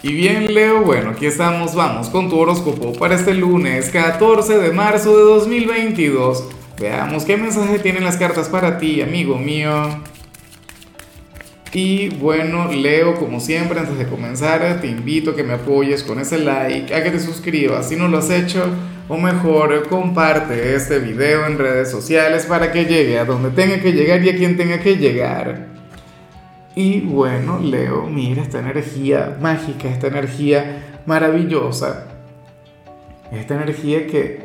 Y bien, Leo, bueno, aquí estamos, vamos con tu horóscopo para este lunes 14 de marzo de 2022. Veamos qué mensaje tienen las cartas para ti, amigo mío. Y bueno, Leo, como siempre, antes de comenzar, te invito a que me apoyes con ese like, a que te suscribas si no lo has hecho, o mejor, comparte este video en redes sociales para que llegue a donde tenga que llegar y a quien tenga que llegar. Y bueno, Leo, mira esta energía mágica, esta energía maravillosa, esta energía que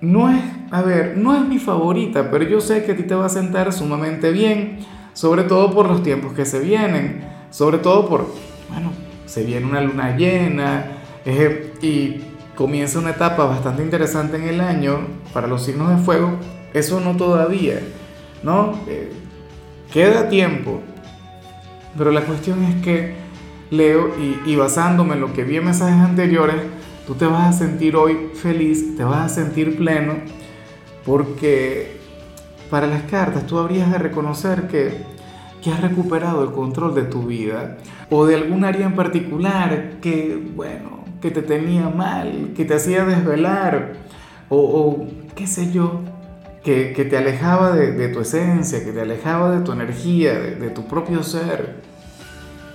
no es, a ver, no es mi favorita, pero yo sé que a ti te va a sentar sumamente bien, sobre todo por los tiempos que se vienen, sobre todo por, bueno, se viene una luna llena y comienza una etapa bastante interesante en el año para los signos de fuego, eso no todavía, ¿no? Eh, queda tiempo, pero la cuestión es que, Leo, y, basándome en lo que vi en mensajes anteriores, tú te vas a sentir hoy feliz, te vas a sentir pleno, porque para las cartas tú habrías de reconocer que, que has recuperado el control de tu vida, o de algún área en particular que, bueno, que te tenía mal, que te hacía desvelar, o, qué sé yo, que, te alejaba de, tu esencia, que te alejaba de tu energía, de, tu propio ser.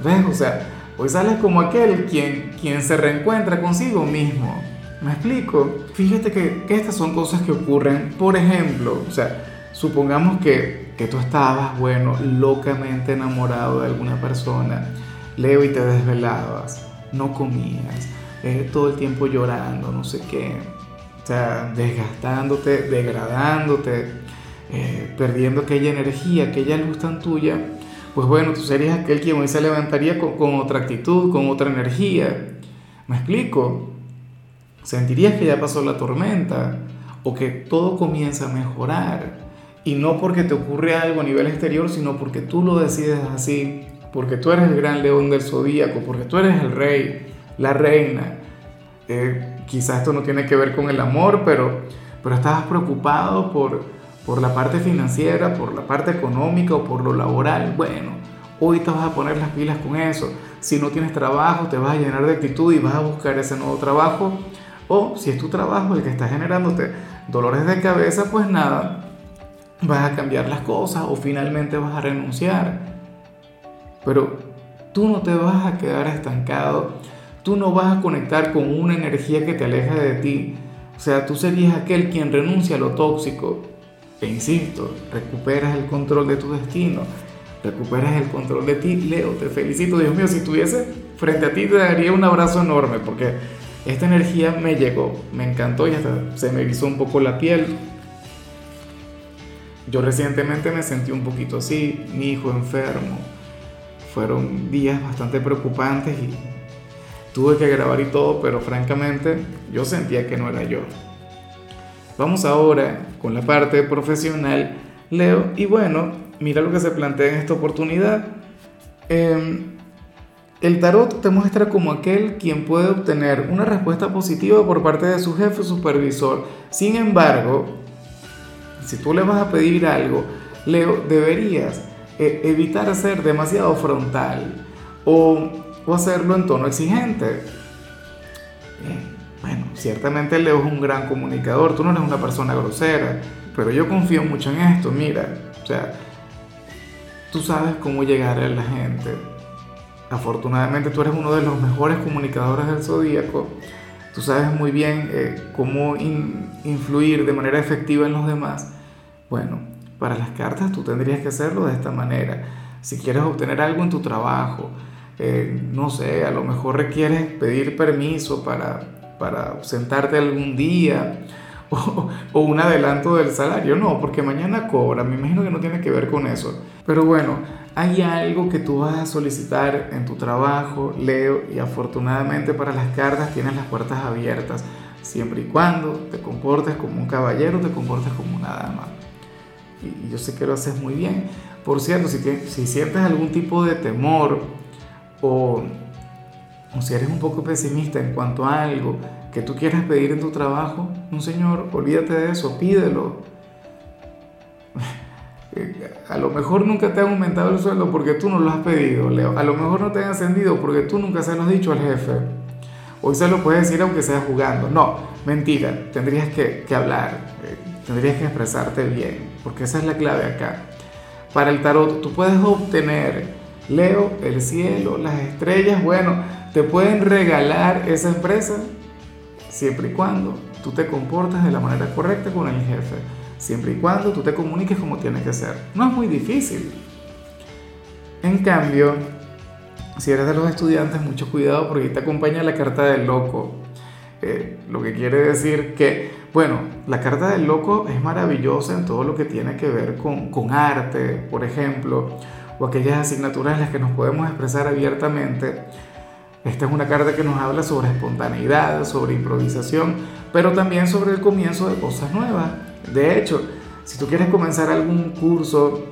¿Ves? O sea, hoy sales como aquel quien, quien se reencuentra consigo mismo. ¿Me explico? Fíjate que, estas son cosas que ocurren, por ejemplo, o sea, supongamos que, que tú estabas, bueno, locamente enamorado de alguna persona, Leo y te desvelabas, no comías, eh, todo el tiempo llorando, no sé qué, o sea, desgastándote, degradándote, eh, perdiendo aquella energía, aquella luz tan tuya, pues bueno, tú serías aquel quien hoy se levantaría con, otra actitud, con otra energía. ¿Me explico? Sentirías que ya pasó la tormenta o que todo comienza a mejorar. Y no porque te ocurre algo a nivel exterior, sino porque tú lo decides así, porque tú eres el gran león del zodíaco, porque tú eres el rey, la reina. Eh, quizás esto no tiene que ver con el amor, pero, pero estabas preocupado por, por la parte financiera, por la parte económica o por lo laboral. Bueno, hoy te vas a poner las pilas con eso. Si no tienes trabajo, te vas a llenar de actitud y vas a buscar ese nuevo trabajo. O si es tu trabajo el que está generándote dolores de cabeza, pues nada, vas a cambiar las cosas o finalmente vas a renunciar. Pero tú no te vas a quedar estancado tú no vas a conectar con una energía que te aleja de ti. O sea, tú serías aquel quien renuncia a lo tóxico. E insisto, recuperas el control de tu destino, recuperas el control de ti. Leo, te felicito, Dios mío, si estuviese frente a ti te daría un abrazo enorme porque esta energía me llegó, me encantó y hasta se me erizó un poco la piel. Yo recientemente me sentí un poquito así, mi hijo enfermo. Fueron días bastante preocupantes y Tuve que grabar y todo, pero francamente yo sentía que no era yo. Vamos ahora con la parte profesional, Leo. Y bueno, mira lo que se plantea en esta oportunidad. Em, el tarot te muestra como aquel quien puede obtener una respuesta positiva por parte de su jefe o supervisor. Sin embargo, si tú le vas a pedir algo, Leo, deberías eh, evitar ser demasiado frontal o o hacerlo en tono exigente. bueno, ciertamente Leo es un gran comunicador, tú no eres una persona grosera, pero yo confío mucho en esto, mira, o sea, tú sabes cómo llegar a la gente. Afortunadamente tú eres uno de los mejores comunicadores del zodíaco. Tú sabes muy bien eh, cómo influir de manera efectiva en los demás. Bueno, para las cartas tú tendrías que hacerlo de esta manera. Si quieres obtener algo en tu trabajo, eh, no sé, a lo mejor requieres pedir permiso para, para sentarte algún día o, un adelanto del salario. No, porque mañana cobra, me imagino que no tiene que ver con eso. Pero bueno, hay algo que tú vas a solicitar en tu trabajo, Leo, y afortunadamente para las cartas tienes las puertas abiertas, siempre y cuando te comportes como un caballero, te comportes como una dama. Y yo sé que lo haces muy bien. Por cierto, si, si sientes algún tipo de temor, o, si eres un poco pesimista en cuanto a algo que tú quieras pedir en tu trabajo, un señor, olvídate de eso, pídelo. Eh, a lo mejor nunca te han aumentado el sueldo porque tú no lo has pedido, Leo. A lo mejor no te han ascendido porque tú nunca se lo has dicho al jefe. Hoy se lo puedes decir aunque sea jugando. No, mentira. Tendrías que, que hablar. Eh, tendrías que expresarte bien. Porque esa es la clave acá. Para el tarot, tú puedes obtener, Leo, el cielo, las estrellas. Bueno, te pueden regalar esa empresa siempre y cuando tú te comportes de la manera correcta con el jefe siempre y cuando tú te comuniques como tiene que ser. No es muy difícil. En cambio, si eres de los estudiantes, mucho cuidado porque te acompaña la carta del loco. Eh, lo que quiere decir que, bueno, la carta del loco es maravillosa en todo lo que tiene que ver con, con arte, por ejemplo, o aquellas asignaturas en las que nos podemos expresar abiertamente. Esta es una carta que nos habla sobre espontaneidad, sobre improvisación, pero también sobre el comienzo de cosas nuevas. De hecho, si tú quieres comenzar algún curso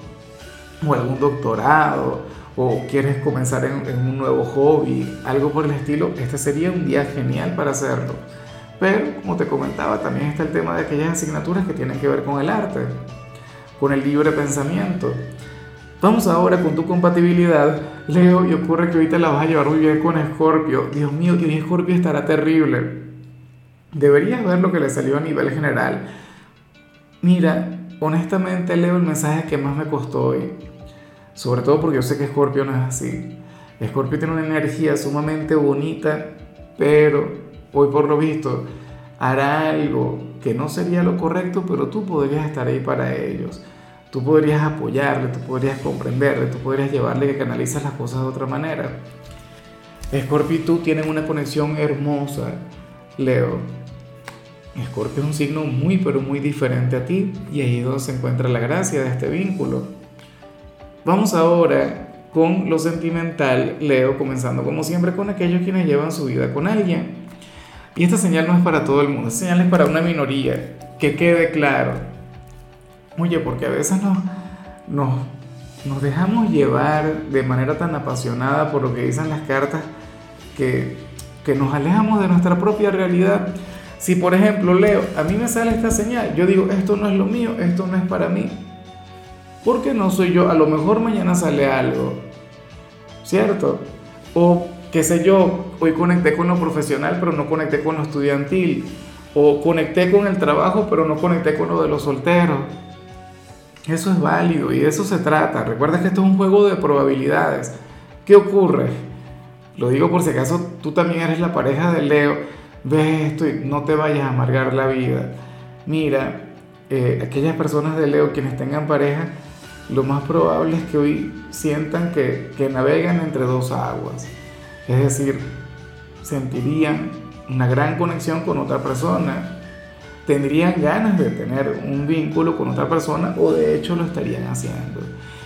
o algún doctorado o quieres comenzar en, un nuevo hobby, algo por el estilo, este sería un día genial para hacerlo. Pero, como te comentaba, también está el tema de aquellas asignaturas que tienen que ver con el arte, con el libre pensamiento. Vamos ahora con tu compatibilidad, Leo, y ocurre que ahorita la vas a llevar muy bien con Scorpio. Dios mío, que Scorpio estará terrible. Deberías ver lo que le salió a nivel general Mira, honestamente leo el mensaje que más me costó hoy. Sobre todo porque yo sé que Scorpio no es así. Scorpio tiene una energía sumamente bonita, pero hoy por lo visto hará algo que no sería lo correcto, pero tú podrías estar ahí para ellos. Tú podrías apoyarle, tú podrías comprenderle, tú podrías llevarle que canalices las cosas de otra manera. Scorpio y tú tienen una conexión hermosa, Leo. Escorpio es un signo muy pero muy diferente a ti y ahí es donde se encuentra la gracia de este vínculo. Vamos ahora con lo sentimental, Leo, comenzando como siempre con aquellos quienes llevan su vida con alguien. Y esta señal no es para todo el mundo, esta señal es para una minoría, que quede claro. Oye, porque a veces nos, nos, nos dejamos llevar de manera tan apasionada por lo que dicen las cartas que, que nos alejamos de nuestra propia realidad. Si por ejemplo leo, a mí me sale esta señal, yo digo, esto no es lo mío, esto no es para mí. Porque no soy yo, a lo mejor mañana sale algo, ¿cierto? O qué sé yo, hoy conecté con lo profesional, pero no conecté con lo estudiantil. O conecté con el trabajo, pero no conecté con lo de los solteros. Eso es válido y de eso se trata. Recuerda que esto es un juego de probabilidades. ¿Qué ocurre? Lo digo por si acaso tú también eres la pareja de Leo ves esto y no te vayas a amargar la vida. Mira, eh, aquellas personas de Leo quienes tengan pareja, lo más probable es que hoy sientan que, que navegan entre dos aguas. Es decir, sentirían una gran conexión con otra persona, tendrían ganas de tener un vínculo con otra persona o de hecho lo estarían haciendo.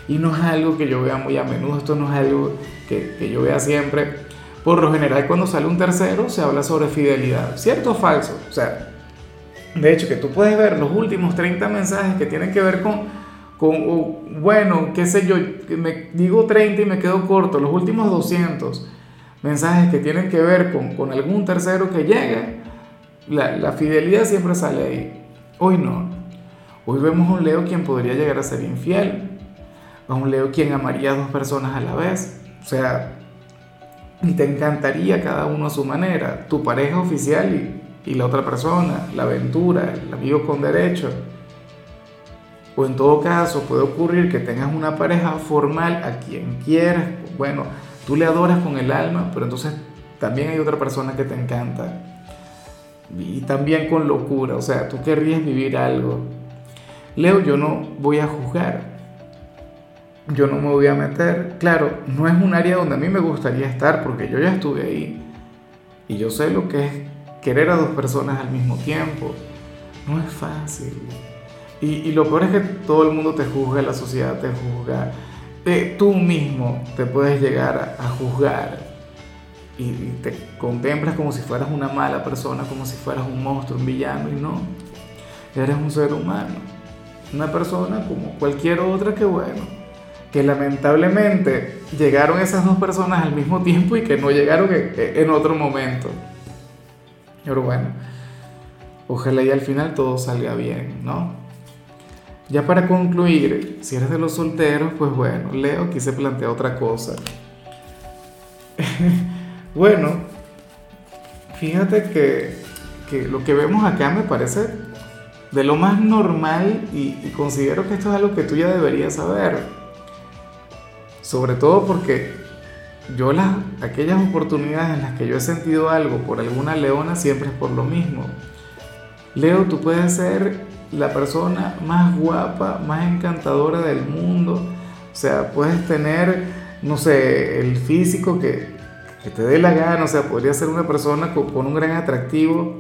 Y no es algo que yo vea muy a menudo, esto no es algo que, que yo vea siempre por lo general, cuando sale un tercero, se habla sobre fidelidad. ¿Cierto o falso? O sea, de hecho, que tú puedes ver los últimos 30 mensajes que tienen que ver con, con bueno, qué sé yo, me digo 30 y me quedo corto, los últimos 200 mensajes que tienen que ver con, con algún tercero que llega, la, la fidelidad siempre sale ahí. Hoy no. Hoy vemos a un Leo quien podría llegar a ser infiel. A un Leo quien amaría a dos personas a la vez. O sea, y te encantaría cada uno a su manera, tu pareja oficial y, y la otra persona, la aventura, el amigo con derecho. O en todo caso puede ocurrir que tengas una pareja formal a quien quieras, bueno, tú le adoras con el alma, pero entonces también hay otra persona que te encanta. Y también con locura, o sea, tú querrías vivir algo. Leo, yo no voy a juzgar, yo no me voy a meter. Claro, no es un área donde a mí me gustaría estar porque yo ya estuve ahí. Y yo sé lo que es querer a dos personas al mismo tiempo. No es fácil. Y, lo peor es que todo el mundo te juzga, la sociedad te juzga. Eh, tú mismo te puedes llegar a, juzgar. Y, te contemplas como si fueras una mala persona, como si fueras un monstruo, un villano. Y no. Eres un ser humano. Una persona como cualquier otra que bueno que lamentablemente llegaron esas dos personas al mismo tiempo y que no llegaron en otro momento. Pero bueno, ojalá y al final todo salga bien, ¿no? Ya para concluir, si eres de los solteros, pues bueno, Leo aquí se plantea otra cosa. bueno, fíjate que, lo que vemos acá me parece de lo más normal y, y considero que esto es algo que tú ya deberías saber. Sobre todo porque yo las, aquellas oportunidades en las que yo he sentido algo por alguna leona siempre es por lo mismo. Leo, tú puedes ser la persona más guapa, más encantadora del mundo. O sea, puedes tener, no sé, el físico que, que te dé la gana. O sea, podría ser una persona con, un gran atractivo.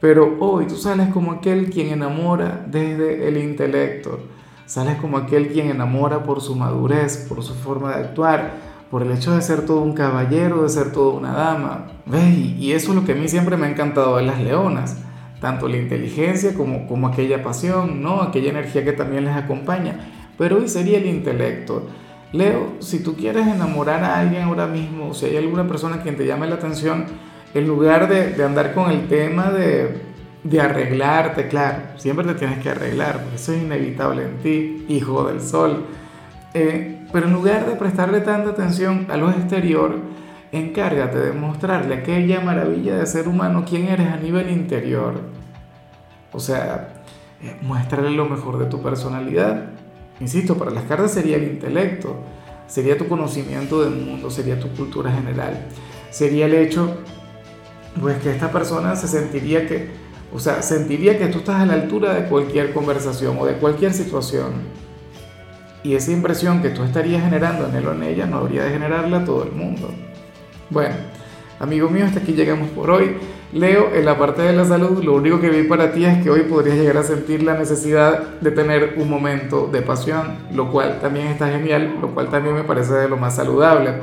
Pero hoy tú sales como aquel quien enamora desde el intelecto. Sales como aquel quien enamora por su madurez, por su forma de actuar, por el hecho de ser todo un caballero, de ser toda una dama. ¿Ves? Y eso es lo que a mí siempre me ha encantado de las leonas tanto la inteligencia como, como aquella pasión, ¿no? aquella energía que también les acompaña. Pero hoy sería el intelecto. Leo, si tú quieres enamorar a alguien ahora mismo, si hay alguna persona quien te llame la atención, en lugar de, de andar con el tema de, de, arreglarte, claro, siempre te tienes que arreglar, porque eso es inevitable en ti, hijo del sol. Eh, pero en lugar de prestarle tanta atención a lo exterior, encárgate de mostrarle aquella maravilla de ser humano, quién eres a nivel interior. O sea, eh, muéstrale lo mejor de tu personalidad. Insisto, para las cartas sería el intelecto, sería tu conocimiento del mundo, sería tu cultura general, sería el hecho, pues que esta persona se sentiría que, o sea, sentiría que tú estás a la altura de cualquier conversación o de cualquier situación. Y esa impresión que tú estarías generando en él o en ella no habría de generarla a todo el mundo. Bueno, amigo mío, hasta aquí llegamos por hoy. Leo, en la parte de la salud, lo único que vi para ti es que hoy podrías llegar a sentir la necesidad de tener un momento de pasión, lo cual también está genial, lo cual también me parece de lo más saludable.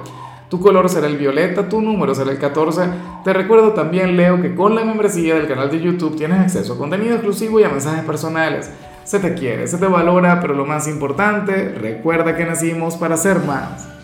Tu color será el violeta, tu número será el 14. Te recuerdo también, Leo, que con la membresía del canal de YouTube tienes acceso a contenido exclusivo y a mensajes personales. Se te quiere, se te valora, pero lo más importante, recuerda que nacimos para ser más.